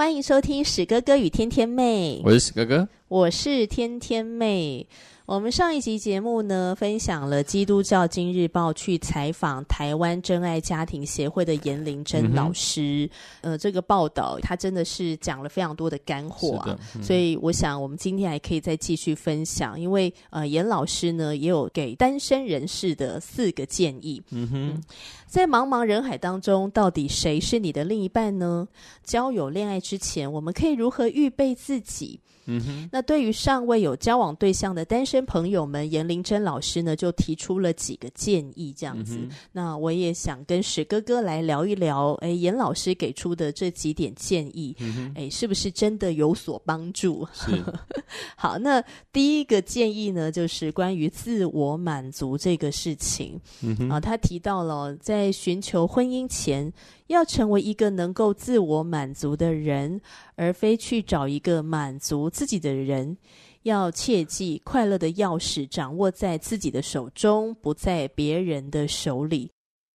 欢迎收听史哥哥与天天妹，我是史哥哥，我是天天妹。我们上一集节目呢，分享了基督教今日报去采访台湾真爱家庭协会的严玲珍老师。嗯、呃，这个报道他真的是讲了非常多的干货啊，嗯、所以我想我们今天还可以再继续分享，因为呃，严老师呢也有给单身人士的四个建议。嗯哼，嗯，在茫茫人海当中，到底谁是你的另一半呢？交友恋爱之前，我们可以如何预备自己？嗯哼，那对于尚未有交往对象的单身朋友们，严玲珍老师呢就提出了几个建议，这样子。嗯、那我也想跟史哥哥来聊一聊，哎，严老师给出的这几点建议，嗯、哎，是不是真的有所帮助？是。好，那第一个建议呢，就是关于自我满足这个事情。嗯哼，啊，他提到了在寻求婚姻前，要成为一个能够自我满足的人，而非去找一个满足自己的人。要切记，快乐的钥匙掌握在自己的手中，不在别人的手里。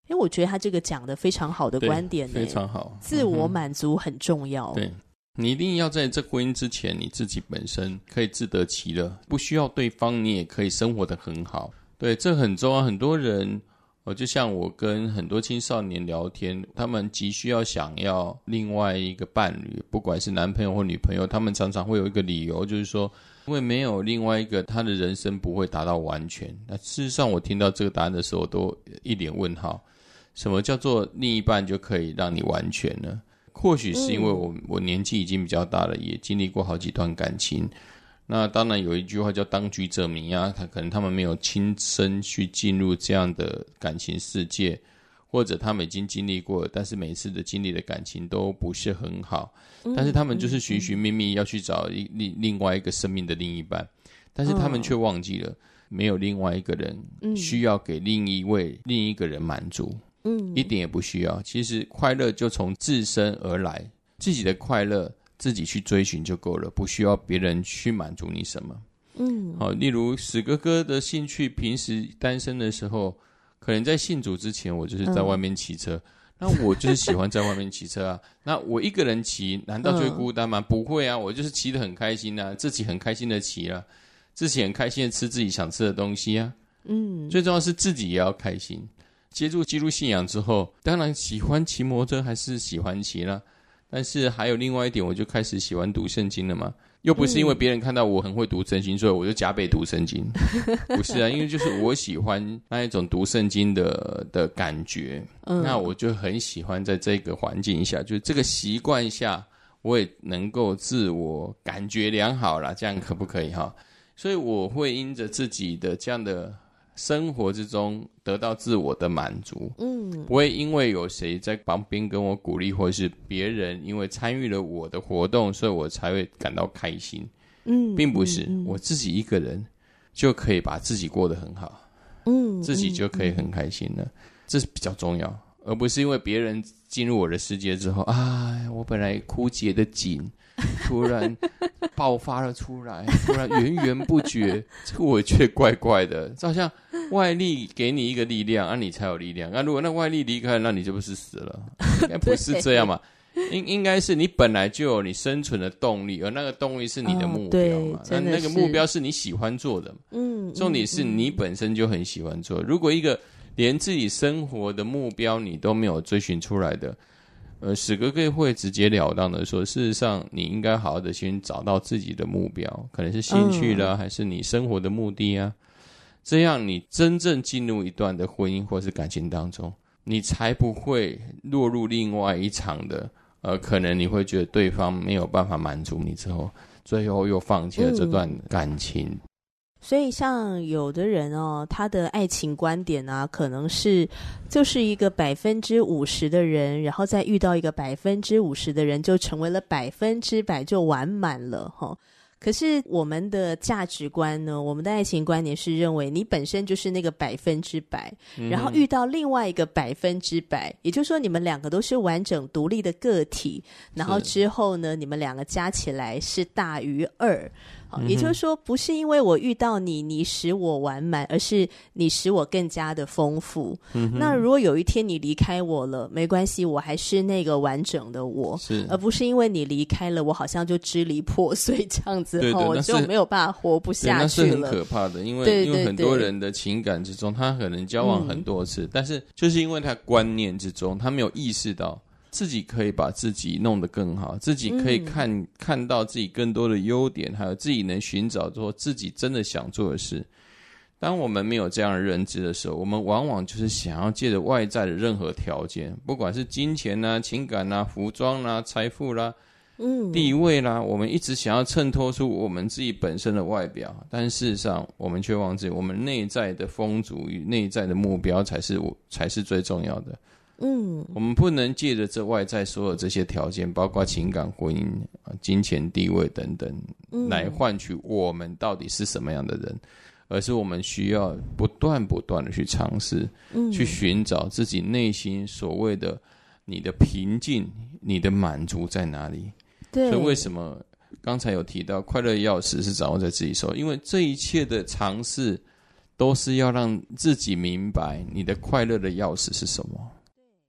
因为我觉得他这个讲的非常好的观点，非常好。自我满足很重要。对，你一定要在这婚姻之前，你自己本身可以自得其乐，不需要对方，你也可以生活的很好。对，这很重要。很多人。我就像我跟很多青少年聊天，他们急需要想要另外一个伴侣，不管是男朋友或女朋友，他们常常会有一个理由，就是说，因为没有另外一个，他的人生不会达到完全。那事实上，我听到这个答案的时候，我都一脸问号。什么叫做另一半就可以让你完全呢？或许是因为我我年纪已经比较大了，也经历过好几段感情。那当然有一句话叫“当局者迷”啊，他可能他们没有亲身去进入这样的感情世界，或者他们已经经历过，但是每次的经历的感情都不是很好，但是他们就是寻寻觅觅要去找一另另外一个生命的另一半，但是他们却忘记了没有另外一个人需要给另一位另一个人满足，嗯，一点也不需要。其实快乐就从自身而来，自己的快乐。自己去追寻就够了，不需要别人去满足你什么。嗯，好，例如史哥哥的兴趣，平时单身的时候，可能在信主之前，我就是在外面骑车。嗯、那我就是喜欢在外面骑车啊。那我一个人骑，难道就会孤单吗？嗯、不会啊，我就是骑得很开心啊，自己很开心的骑啊，自己很开心的吃自己想吃的东西啊。嗯，最重要是自己也要开心。接触基督信仰之后，当然喜欢骑摩托车，还是喜欢骑了。但是还有另外一点，我就开始喜欢读圣经了嘛。又不是因为别人看到我很会读圣经，所以我就加倍读圣经。不是啊，因为就是我喜欢那一种读圣经的的感觉。嗯，那我就很喜欢在这个环境下，就这个习惯下，我也能够自我感觉良好啦。这样可不可以哈？所以我会因着自己的这样的。生活之中得到自我的满足，嗯，不会因为有谁在旁边跟我鼓励，或者是别人因为参与了我的活动，所以我才会感到开心，嗯，并不是、我自己一个人就可以把自己过得很好，嗯，自己就可以很开心了，嗯、这是比较重要，而不是因为别人进入我的世界之后，啊，我本来枯竭的井突然。爆发了出来，突然源源不绝，这个我觉得怪怪的，就好像外力给你一个力量，啊，你才有力量。那、啊、如果那外力离开，那你就不是死了？应该不是这样嘛？应应该是你本来就有你生存的动力，而那个动力是你的目标嘛？那、哦、那个目标是你喜欢做的。嗯，重点是你本身就很喜欢做。如果一个连自己生活的目标你都没有追寻出来的。呃，史哥哥会直截了当的说，事实上，你应该好好的先找到自己的目标，可能是兴趣啦，还是你生活的目的啊？这样，你真正进入一段的婚姻或是感情当中，你才不会落入另外一场的，呃，可能你会觉得对方没有办法满足你之后，最后又放弃了这段感情。所以，像有的人哦，他的爱情观点啊，可能是就是一个百分之五十的人，然后再遇到一个百分之五十的人，就成为了百分之百，就完满了哈、哦。可是我们的价值观呢？我们的爱情观点是认为你本身就是那个百分之百，嗯、然后遇到另外一个百分之百，也就是说你们两个都是完整独立的个体，然后之后呢，你们两个加起来是大于二。也就是说，不是因为我遇到你，你使我完满，而是你使我更加的丰富。嗯、那如果有一天你离开我了，没关系，我还是那个完整的我，是而不是因为你离开了，我好像就支离破碎这样子，后我就没有办法活不下去了。那是很可怕的，因为因为很多人的情感之中，他可能交往很多次，嗯、但是就是因为他观念之中，他没有意识到。自己可以把自己弄得更好，自己可以看、嗯、看到自己更多的优点，还有自己能寻找做自己真的想做的事。当我们没有这样的认知的时候，我们往往就是想要借着外在的任何条件，不管是金钱呐、啊、情感呐、啊、服装啦、啊、财富啦、嗯、地位啦，我们一直想要衬托出我们自己本身的外表，但事实上，我们却忘记我们内在的丰足与内在的目标才是我才是最重要的。嗯，我们不能借着这外在所有这些条件，包括情感、婚姻、金钱、地位等等，来换取我们到底是什么样的人，而是我们需要不断不断的去尝试，去寻找自己内心所谓的你的平静、你的满足在哪里。对，所以为什么刚才有提到快乐钥匙是掌握在自己手？因为这一切的尝试都是要让自己明白你的快乐的钥匙是什么。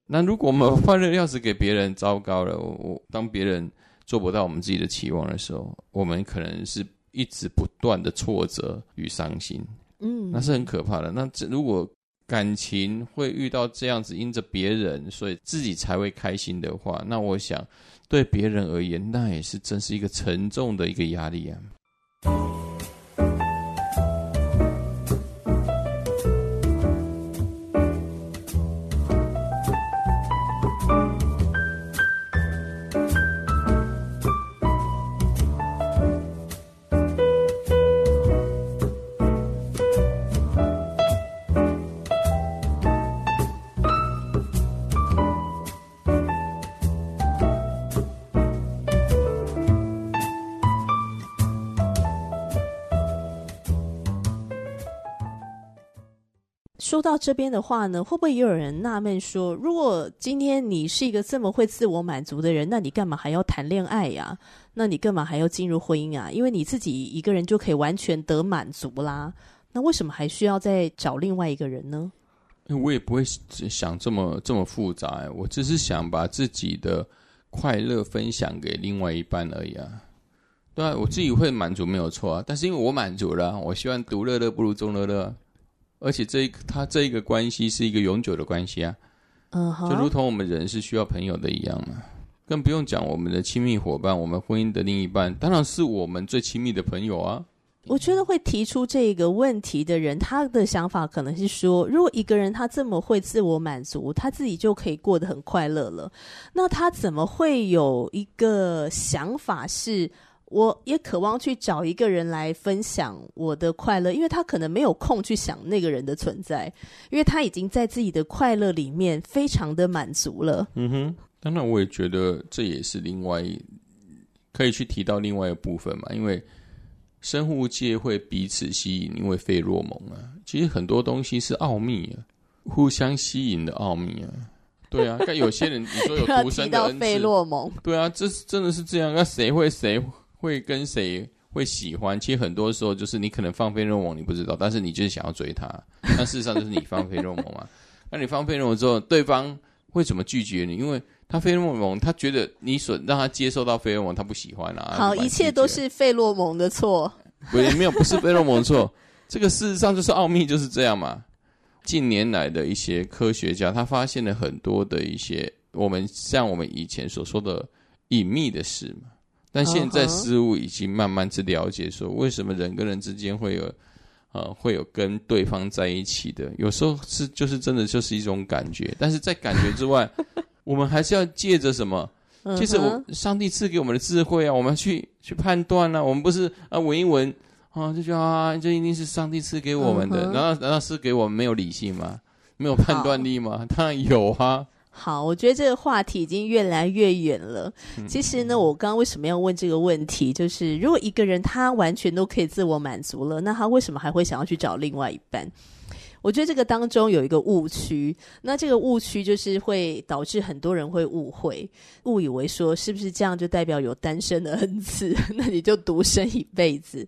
那如果我们快乐钥匙给别人，糟糕了！我我当别人做不到我们自己的期望的时候，我们可能是一直不断的挫折与伤心，嗯，那是很可怕的。那这如果感情会遇到这样子，因着别人，所以自己才会开心的话，那我想对别人而言，那也是真是一个沉重的一个压力啊。说到这边的话呢，会不会也有人纳闷说，如果今天你是一个这么会自我满足的人，那你干嘛还要谈恋爱呀？那你干嘛还要进入婚姻啊？因为你自己一个人就可以完全得满足啦。那为什么还需要再找另外一个人呢？我也不会想这么这么复杂，我只是想把自己的快乐分享给另外一半而已啊。对啊，我自己会满足没有错啊，但是因为我满足了，我希望独乐乐不如众乐乐。而且这一个他这一个关系是一个永久的关系啊，嗯哼，就如同我们人是需要朋友的一样嘛，更不用讲我们的亲密伙伴，我们婚姻的另一半，当然是我们最亲密的朋友啊。我觉得会提出这个问题的人，他的想法可能是说，如果一个人他这么会自我满足，他自己就可以过得很快乐了，那他怎么会有一个想法是？我也渴望去找一个人来分享我的快乐，因为他可能没有空去想那个人的存在，因为他已经在自己的快乐里面非常的满足了。嗯哼，当然我也觉得这也是另外可以去提到另外一个部分嘛，因为生物界会彼此吸引，因为费洛蒙啊，其实很多东西是奥秘啊，互相吸引的奥秘啊。对啊，但有些人你说有 独生的恩赐，费洛蒙，对啊，这是真的是这样，那谁会谁？会跟谁会喜欢？其实很多时候就是你可能放费洛蒙，你不知道，但是你就是想要追他。但事实上就是你放费洛蒙嘛。那你放费洛蒙之后，对方会怎么拒绝你？因为他费洛蒙，他觉得你所让他接受到费洛蒙，他不喜欢啊。好，一切都是费洛蒙的错。不，没有，不是费洛蒙的错。这个事实上就是奥秘，就是这样嘛。近年来的一些科学家，他发现了很多的一些我们像我们以前所说的隐秘的事嘛。但现在事物已经慢慢去了解，说为什么人跟人之间会有，呃，会有跟对方在一起的，有时候是就是真的就是一种感觉，但是在感觉之外，我们还是要借着什么？其实我上帝赐给我们的智慧啊，我们去去判断啊，我们不是啊闻一闻，啊，就觉得啊，这一定是上帝赐给我们的，嗯、然后难道是给我们没有理性吗？没有判断力吗？当然有啊。好，我觉得这个话题已经越来越远了。其实呢，我刚刚为什么要问这个问题？就是如果一个人他完全都可以自我满足了，那他为什么还会想要去找另外一半？我觉得这个当中有一个误区，那这个误区就是会导致很多人会误会，误以为说是不是这样就代表有单身的恩赐，那你就独身一辈子？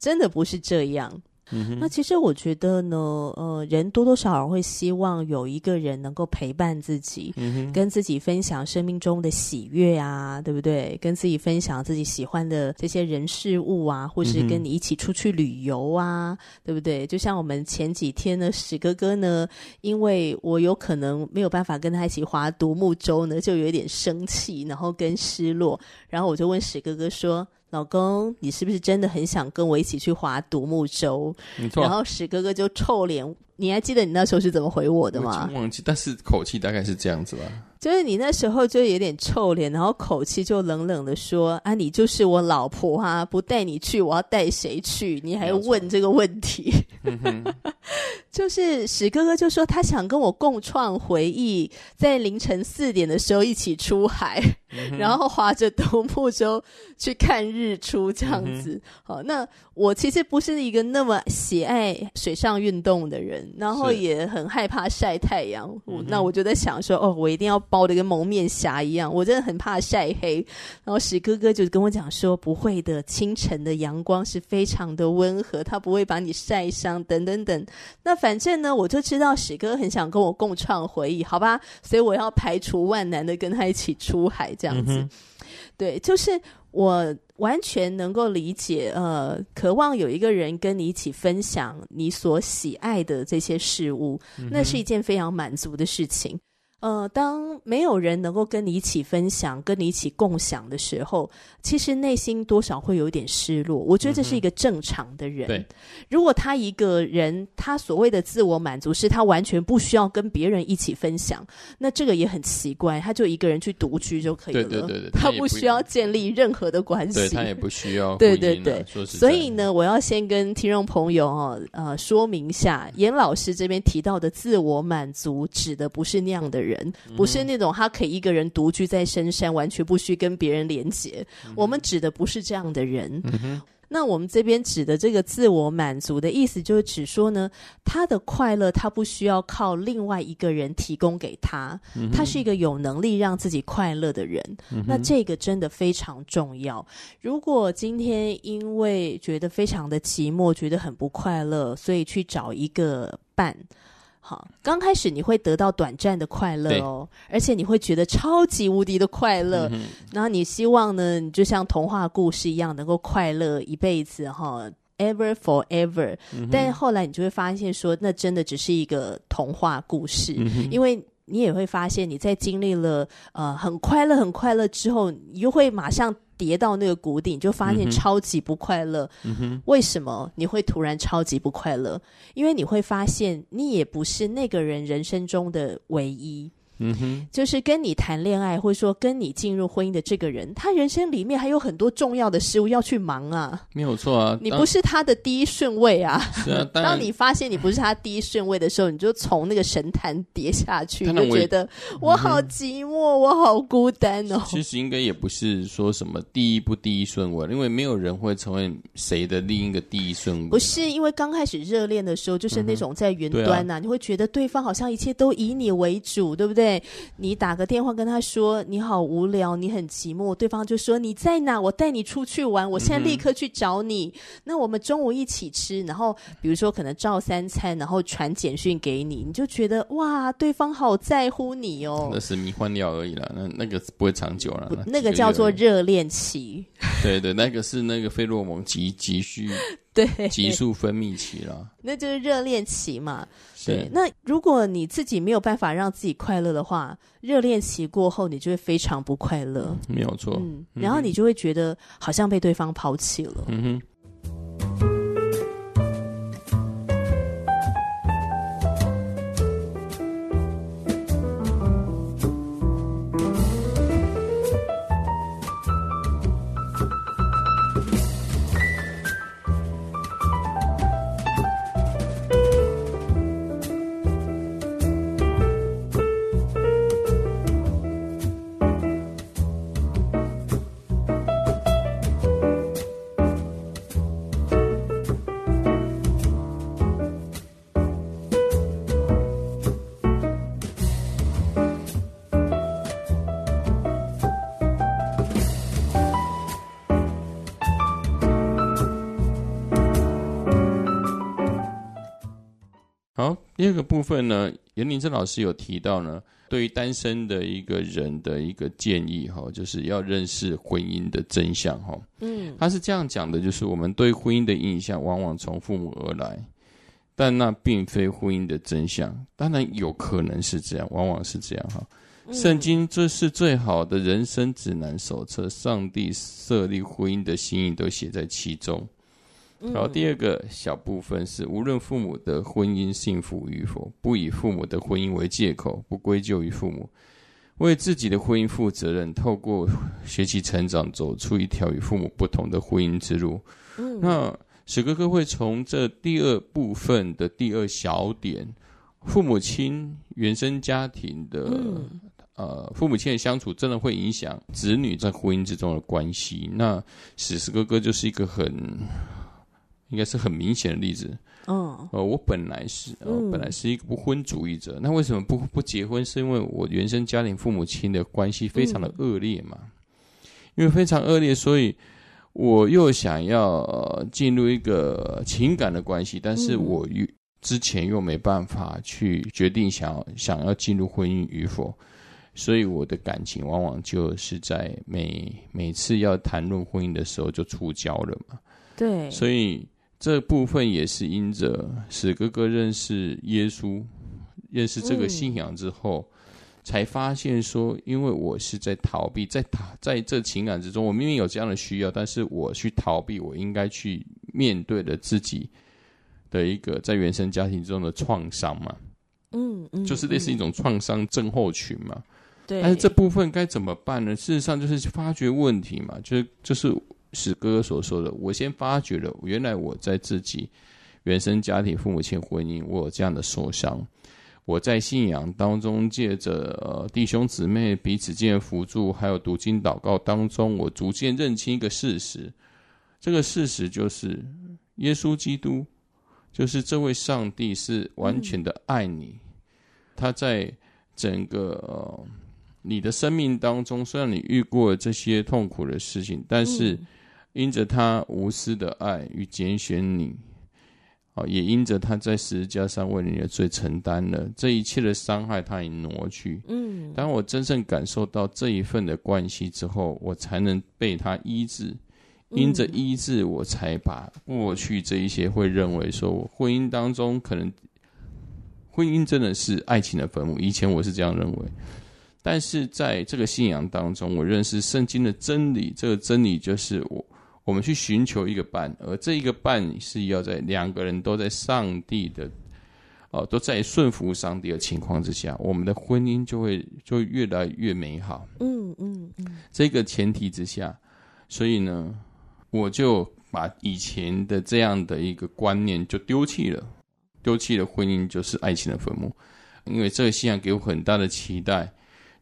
真的不是这样。嗯、那其实我觉得呢，呃，人多多少少会希望有一个人能够陪伴自己，嗯、跟自己分享生命中的喜悦啊，对不对？跟自己分享自己喜欢的这些人事物啊，或是跟你一起出去旅游啊，嗯、对不对？就像我们前几天呢，史哥哥呢，因为我有可能没有办法跟他一起划独木舟呢，就有一点生气，然后跟失落，然后我就问史哥哥说。老公，你是不是真的很想跟我一起去划独木舟？没错。然后史哥哥就臭脸，你还记得你那时候是怎么回我的吗？忘记，但是口气大概是这样子吧。就是你那时候就有点臭脸，然后口气就冷冷的说：“啊，你就是我老婆啊，不带你去，我要带谁去？你还问这个问题？” 就是史哥哥就说他想跟我共创回忆，在凌晨四点的时候一起出海，嗯、然后划着独木舟去看日出，这样子。嗯、好，那我其实不是一个那么喜爱水上运动的人，然后也很害怕晒太阳。嗯、那我就在想说，哦，我一定要。包的跟蒙面侠一样，我真的很怕晒黑。然后史哥哥就跟我讲说：“不会的，清晨的阳光是非常的温和，它不会把你晒伤。”等等等。那反正呢，我就知道史哥很想跟我共创回忆，好吧？所以我要排除万难的跟他一起出海，这样子。嗯、对，就是我完全能够理解，呃，渴望有一个人跟你一起分享你所喜爱的这些事物，嗯、那是一件非常满足的事情。呃，当没有人能够跟你一起分享、跟你一起共享的时候，其实内心多少会有一点失落。我觉得这是一个正常的人。如果他一个人，他所谓的自我满足是他完全不需要跟别人一起分享，那这个也很奇怪。他就一个人去独居就可以了，对对对对，他不需要建立任何的关系，对，他也不需要。对对对，所以呢，我要先跟听众朋友哦呃说明一下，严老师这边提到的自我满足，指的不是那样的人。人不是那种他可以一个人独居在深山，完全不需跟别人连接。嗯、我们指的不是这样的人。嗯、那我们这边指的这个自我满足的意思，就是指说呢，他的快乐他不需要靠另外一个人提供给他，嗯、他是一个有能力让自己快乐的人。嗯、那这个真的非常重要。如果今天因为觉得非常的寂寞，觉得很不快乐，所以去找一个伴。好，刚开始你会得到短暂的快乐哦，而且你会觉得超级无敌的快乐。嗯、然后你希望呢，你就像童话故事一样，能够快乐一辈子哈，ever forever。嗯、但是后来你就会发现说，那真的只是一个童话故事，嗯、因为你也会发现你在经历了呃很快乐很快乐之后，你又会马上。跌到那个谷底，就发现超级不快乐。为什么你会突然超级不快乐？因为你会发现，你也不是那个人人生中的唯一。嗯哼，就是跟你谈恋爱，或者说跟你进入婚姻的这个人，他人生里面还有很多重要的事物要去忙啊。没有错啊，你不是他的第一顺位啊。是啊，当你发现你不是他第一顺位的时候，你就从那个神坛跌下去，就觉得我好寂寞，嗯、我好孤单哦。其实应该也不是说什么第一不第一顺位，因为没有人会成为谁的另一个第一顺位。不是因为刚开始热恋的时候，就是那种在云端呐、啊，嗯啊、你会觉得对方好像一切都以你为主，对不对？你打个电话跟他说你好无聊，你很寂寞，对方就说你在哪？我带你出去玩，我现在立刻去找你。嗯、那我们中午一起吃，然后比如说可能照三餐，然后传简讯给你，你就觉得哇，对方好在乎你哦。那是迷幻药而已啦，那那个不会长久了。那个叫做热恋期。对对，那个是那个费洛蒙急急需。对，急速分泌期了，那就是热恋期嘛。是对，那如果你自己没有办法让自己快乐的话，热恋期过后，你就会非常不快乐。嗯、没有错，嗯，然后你就会觉得好像被对方抛弃了。嗯哼。二个部分呢，严林正老师有提到呢，对于单身的一个人的一个建议哈，就是要认识婚姻的真相哈。嗯，他是这样讲的，就是我们对婚姻的印象往往从父母而来，但那并非婚姻的真相。当然有可能是这样，往往是这样哈。圣经这是最好的人生指南手册，上帝设立婚姻的心意都写在其中。然后第二个小部分是，无论父母的婚姻幸福与否，不以父母的婚姻为借口，不归咎于父母，为自己的婚姻负责任，透过学习成长，走出一条与父母不同的婚姻之路。嗯，那史哥哥会从这第二部分的第二小点，父母亲原生家庭的、嗯、呃父母亲的相处，真的会影响子女在婚姻之中的关系。那史史哥哥就是一个很。应该是很明显的例子。嗯，呃，我本来是，呃，本来是一个不婚主义者。嗯、那为什么不不结婚？是因为我原生家庭父母亲的关系非常的恶劣嘛？嗯、因为非常恶劣，所以我又想要进入一个情感的关系，但是我又之前又没办法去决定想要想要进入婚姻与否，所以我的感情往往就是在每每次要谈论婚姻的时候就触礁了嘛。对，所以。这部分也是因着史哥哥认识耶稣，认识这个信仰之后，嗯、才发现说，因为我是在逃避，在逃在这情感之中，我明明有这样的需要，但是我去逃避，我应该去面对的自己的一个在原生家庭中的创伤嘛，嗯嗯，就是类似一种创伤症候群嘛，对。但是这部分该怎么办呢？事实上就是发掘问题嘛，就是就是。史哥哥所说的，我先发觉了，原来我在自己原生家庭、父母亲婚姻，我有这样的受伤。我在信仰当中，借着、呃、弟兄姊妹彼此间的辅助，还有读经祷告当中，我逐渐认清一个事实。这个事实就是，耶稣基督就是这位上帝是完全的爱你。他在整个、呃、你的生命当中，虽然你遇过这些痛苦的事情，但是。因着他无私的爱与拣选你，啊，也因着他在十字架上为你的罪承担了这一切的伤害，他已挪去。嗯，当我真正感受到这一份的关系之后，我才能被他医治。因着医治，我才把过去这一些会认为说我婚姻当中可能婚姻真的是爱情的坟墓。以前我是这样认为，但是在这个信仰当中，我认识圣经的真理。这个真理就是我。我们去寻求一个伴，而这一个伴是要在两个人都在上帝的，哦，都在顺服上帝的情况之下，我们的婚姻就会就会越来越美好。嗯嗯嗯，这个前提之下，所以呢，我就把以前的这样的一个观念就丢弃了，丢弃了婚姻就是爱情的坟墓，因为这个信仰给我很大的期待，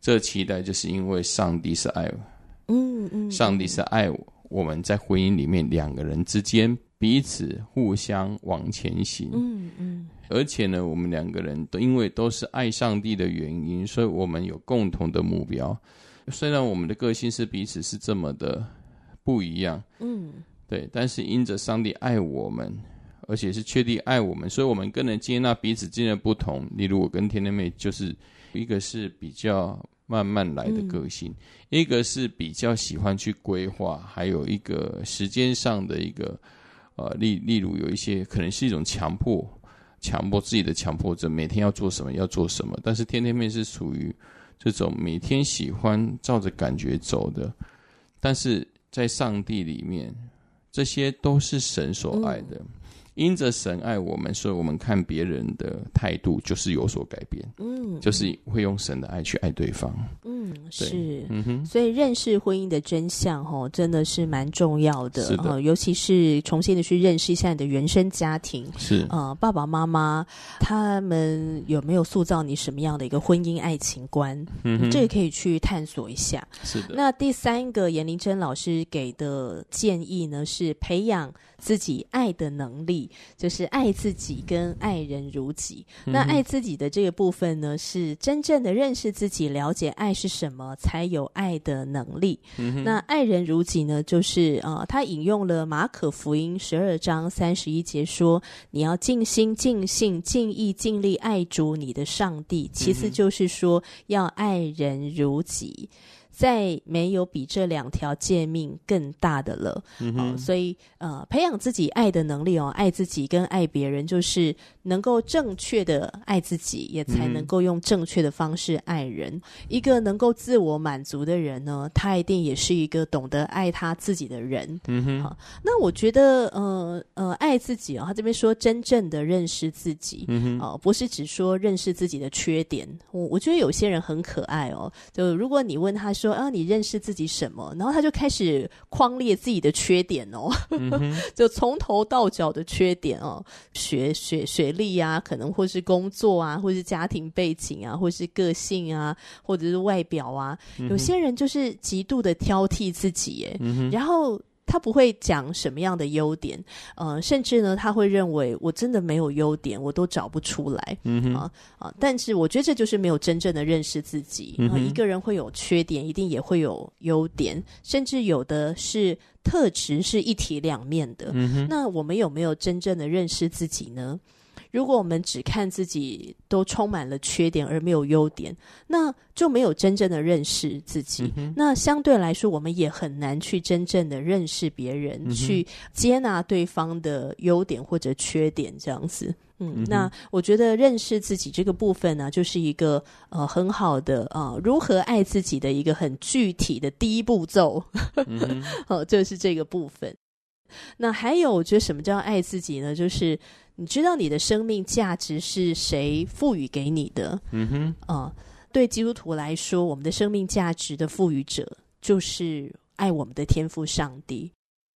这个期待就是因为上帝是爱我，嗯嗯，上帝是爱我。我们在婚姻里面，两个人之间彼此互相往前行。嗯嗯。而且呢，我们两个人都因为都是爱上帝的原因，所以我们有共同的目标。虽然我们的个性是彼此是这么的不一样，嗯，对，但是因着上帝爱我们，而且是确定爱我们，所以我们更能接纳彼此之间的不同。例如，我跟天天妹就是一个是比较。慢慢来的个性，嗯、一个是比较喜欢去规划，还有一个时间上的一个，呃，例例如有一些可能是一种强迫，强迫自己的强迫症，每天要做什么要做什么。但是天天妹是属于这种每天喜欢照着感觉走的，但是在上帝里面，这些都是神所爱的。嗯因着神爱我们，所以我们看别人的态度就是有所改变。嗯，就是会用神的爱去爱对方。嗯，是。嗯哼，所以认识婚姻的真相，吼，真的是蛮重要的。是的，尤其是重新的去认识一下你的原生家庭。是啊，爸爸妈妈他们有没有塑造你什么样的一个婚姻爱情观？嗯，这个可以去探索一下。是的。那第三个，严玲珍老师给的建议呢，是培养自己爱的能力，就是爱自己跟爱人如己。嗯、那爱自己的这个部分呢，是真正的认识自己，了解爱是什么，才有爱的能力。嗯、那爱人如己呢，就是呃，他引用了马可福音十二章三十一节说：“你要尽心、尽性、尽意、尽力爱主你的上帝。”其次就是说要爱人如己。再没有比这两条诫命更大的了。嗯，哦，所以呃，培养自己爱的能力哦，爱自己跟爱别人，就是能够正确的爱自己，也才能够用正确的方式爱人。嗯、一个能够自我满足的人呢，他一定也是一个懂得爱他自己的人。嗯哼，好，那我觉得呃呃，爱自己哦，他这边说真正的认识自己，嗯哼，哦，不是只说认识自己的缺点。我我觉得有些人很可爱哦，就如果你问他说。说啊，你认识自己什么？然后他就开始框列自己的缺点哦，嗯、就从头到脚的缺点哦，学学学历啊，可能或是工作啊，或是家庭背景啊，或是个性啊，或者是外表啊，嗯、有些人就是极度的挑剔自己耶，嗯、哼然后。他不会讲什么样的优点，呃，甚至呢，他会认为我真的没有优点，我都找不出来，嗯哼啊啊！但是我觉得这就是没有真正的认识自己。嗯哼啊，一个人会有缺点，一定也会有优点，甚至有的是特质是一体两面的。嗯，那我们有没有真正的认识自己呢？如果我们只看自己都充满了缺点而没有优点，那就没有真正的认识自己。嗯、那相对来说，我们也很难去真正的认识别人，嗯、去接纳对方的优点或者缺点，这样子。嗯，那我觉得认识自己这个部分呢，就是一个呃很好的呃如何爱自己的一个很具体的第一步骤。哦，就是这个部分。那还有，我觉得什么叫爱自己呢？就是。你知道你的生命价值是谁赋予给你的？嗯哼，啊、呃，对基督徒来说，我们的生命价值的赋予者就是爱我们的天赋上帝，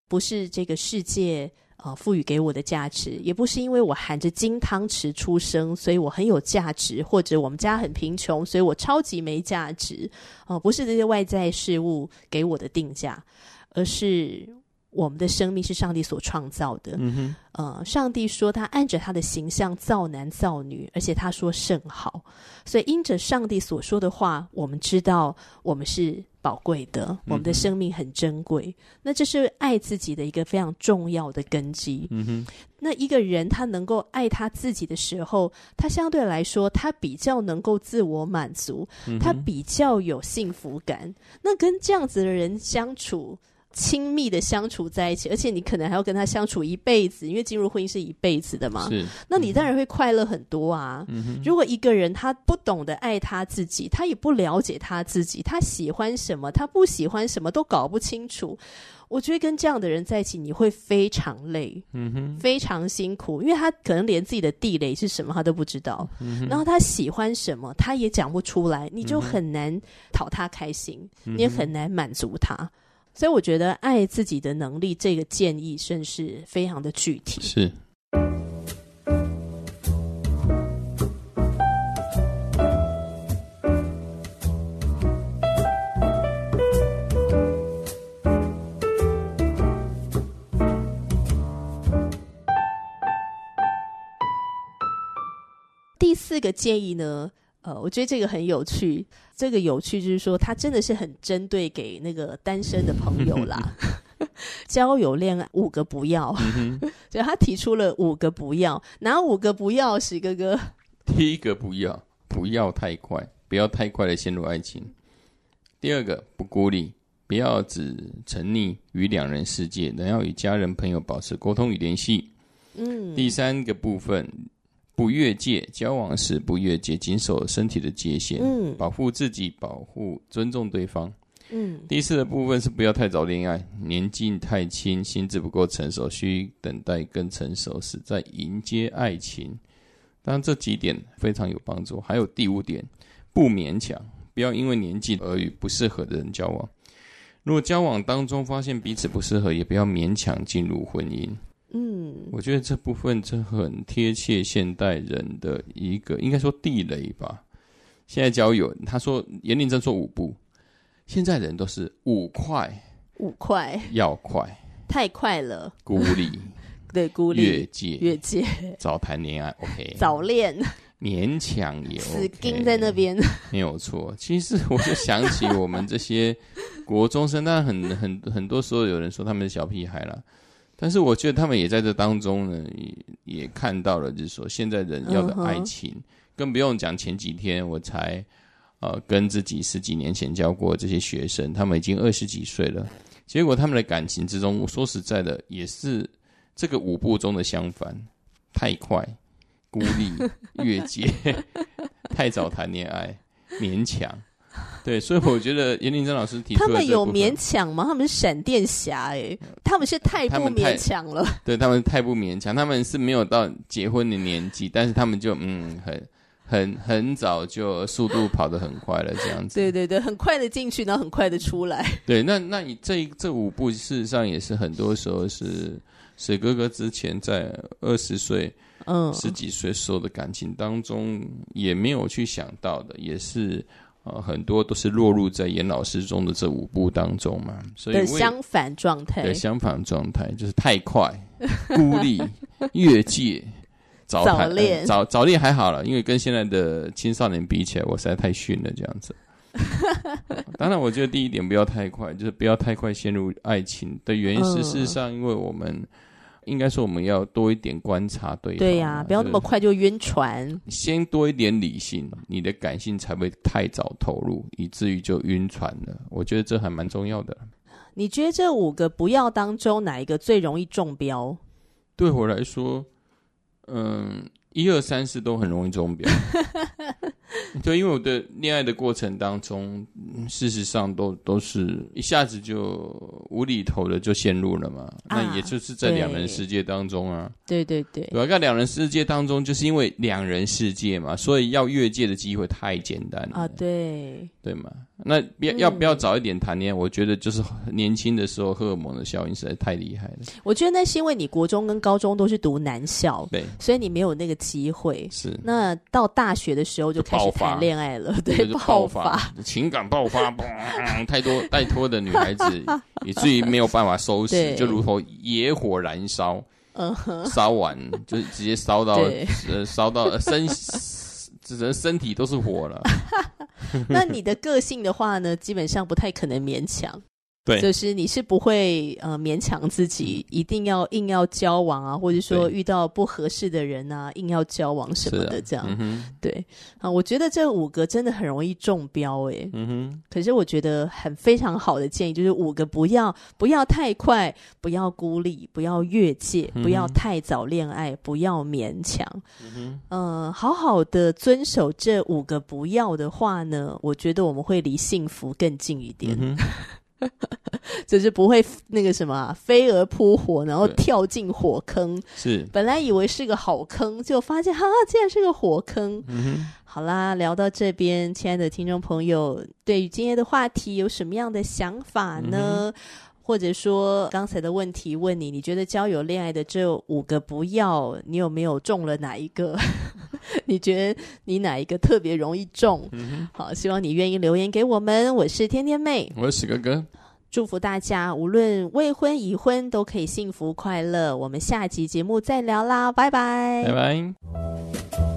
不是这个世界啊、呃、赋予给我的价值，也不是因为我含着金汤匙出生，所以我很有价值，或者我们家很贫穷，所以我超级没价值。哦、呃，不是这些外在事物给我的定价，而是。我们的生命是上帝所创造的，嗯哼，呃，上帝说他按着他的形象造男造女，而且他说甚好，所以因着上帝所说的话，我们知道我们是宝贵的，我们的生命很珍贵。嗯，那这是爱自己的一个非常重要的根基。嗯哼，那一个人他能够爱他自己的时候，他相对来说他比较能够自我满足，嗯，他比较有幸福感。那跟这样子的人相处。亲密的相处在一起，而且你可能还要跟他相处一辈子，因为进入婚姻是一辈子的嘛。是，那你当然会快乐很多啊。嗯。如果一个人他不懂得爱他自己，他也不了解他自己，他喜欢什么，他不喜欢什么都搞不清楚，我觉得跟这样的人在一起，你会非常累，嗯哼，非常辛苦，因为他可能连自己的地雷是什么他都不知道。然后他喜欢什么，他也讲不出来，你就很难讨他开心，嗯。你也很难满足他。所以我觉得爱自己的能力这个建议甚是非常的具体。是。第四个建议呢？呃，我觉得这个很有趣。这个有趣就是说，他真的是很针对给那个单身的朋友啦。交友恋爱五个不要，嗯、所以他提出了五个不要。哪五个不要？史哥哥，第一个不要，不要太快，不要太快的陷入爱情。第二个不孤立，不要只沉溺于两人世界，能要与家人朋友保持沟通与联系。嗯，第三个部分。不越界，交往时不越界，谨守身体的界限，嗯，保护自己，保护尊重对方，嗯。第四的部分是不要太早恋爱，年纪太轻，心智不够成熟，需等待更成熟时再迎接爱情。当然，这几点非常有帮助。还有第五点，不勉强，不要因为年纪而与不适合的人交往。如果交往当中发现彼此不适合，也不要勉强进入婚姻。嗯，我觉得这部分这很贴切现代人的一个，应该说地雷吧。现在交友，他说严令真说五步，现在人都是五快，五快要快，太快了，孤立，对，孤立，越界，越界，早谈恋爱，OK，早恋，勉强也 OK，死盯在那边，没有错。其实我就想起我们这些国中生，但很很很多时候有人说他们是小屁孩了，但是我觉得他们也在这当中呢，也也看到了，就是说现在人要的爱情，嗯、更不用讲前几天我才。呃，跟自己十几年前教过这些学生，他们已经二十几岁了，结果他们的感情之中，我说实在的，也是这个五步中的相反，太快、孤立、越界、太早谈恋爱、勉强。对，所以我觉得严玲珍老师提出的，他们有勉强吗？他们是闪电侠哎，他们是太不勉强了。对，他们太不勉强，他们是没有到结婚的年纪，但是他们就嗯很。很很早就速度跑得很快了，这样子。对对对，很快的进去，然后很快的出来。对，那那你这这五部，事实上也是很多时候是水哥哥之前在二十岁、嗯十几岁时候的感情当中也没有去想到的，也是呃很多都是落入在严老师中的这五步当中嘛。所以相反状态，对相反状态就是太快、孤立、越界。早恋早早恋还好了，因为跟现在的青少年比起来，我实在太逊了，这样子。当然，我觉得第一点不要太快，就是不要太快陷入爱情的原因是，事实上，因为我们应该说我们要多一点观察对方，对呀、啊，不要那么快就晕船。先多一点理性，你的感性才会太早投入，以至于就晕船了。我觉得这还蛮重要的。你觉得这五个不要当中哪一个最容易中标？对我来说。嗯，一二三四都很容易中标。对，因为我的恋爱的过程当中，事实上都都是一下子就无厘头的就陷入了嘛。啊、那也就是在两人世界当中啊。对对对，我要在两人世界当中，就是因为两人世界嘛，所以要越界的机会太简单了啊。对，对嘛。那要要不要早一点谈恋爱？我觉得就是年轻的时候荷尔蒙的效应实在太厉害了。我觉得那是因为你国中跟高中都是读男校，对，所以你没有那个机会。是。那到大学的时候就开始谈恋爱了，对，对，爆发情感爆发，太多太多的女孩子，以至于没有办法收拾，就如同野火燃烧，嗯，烧完就直接烧到呃烧到身。只能身体都是火了。那你的个性的话呢？基本上不太可能勉强。对，就是你是不会呃勉强自己一定要硬要交往啊，或者说遇到不合适的人啊，硬要交往什么的这样。啊嗯、对啊，我觉得这五个真的很容易中标哎。嗯哼。可是我觉得很非常好的建议就是五个不要不要太快，不要孤立，不要越界，不要太早恋爱，不要勉强。嗯哼。呃，好好的遵守这五个不要的话呢，我觉得我们会离幸福更近一点。嗯 就是不会那个什么、啊、飞蛾扑火，然后跳进火坑。是，本来以为是个好坑，就发现哈，竟然是个火坑。嗯，好啦，聊到这边，亲爱的听众朋友，对于今天的话题有什么样的想法呢？嗯、或者说刚才的问题问你，你觉得交友恋爱的这五个不要，你有没有中了哪一个？你觉得你哪一个特别容易中？嗯、好，希望你愿意留言给我们。我是天天妹，我是史哥哥，祝福大家无论未婚已婚都可以幸福快乐。我们下集节目再聊啦，拜拜，拜拜。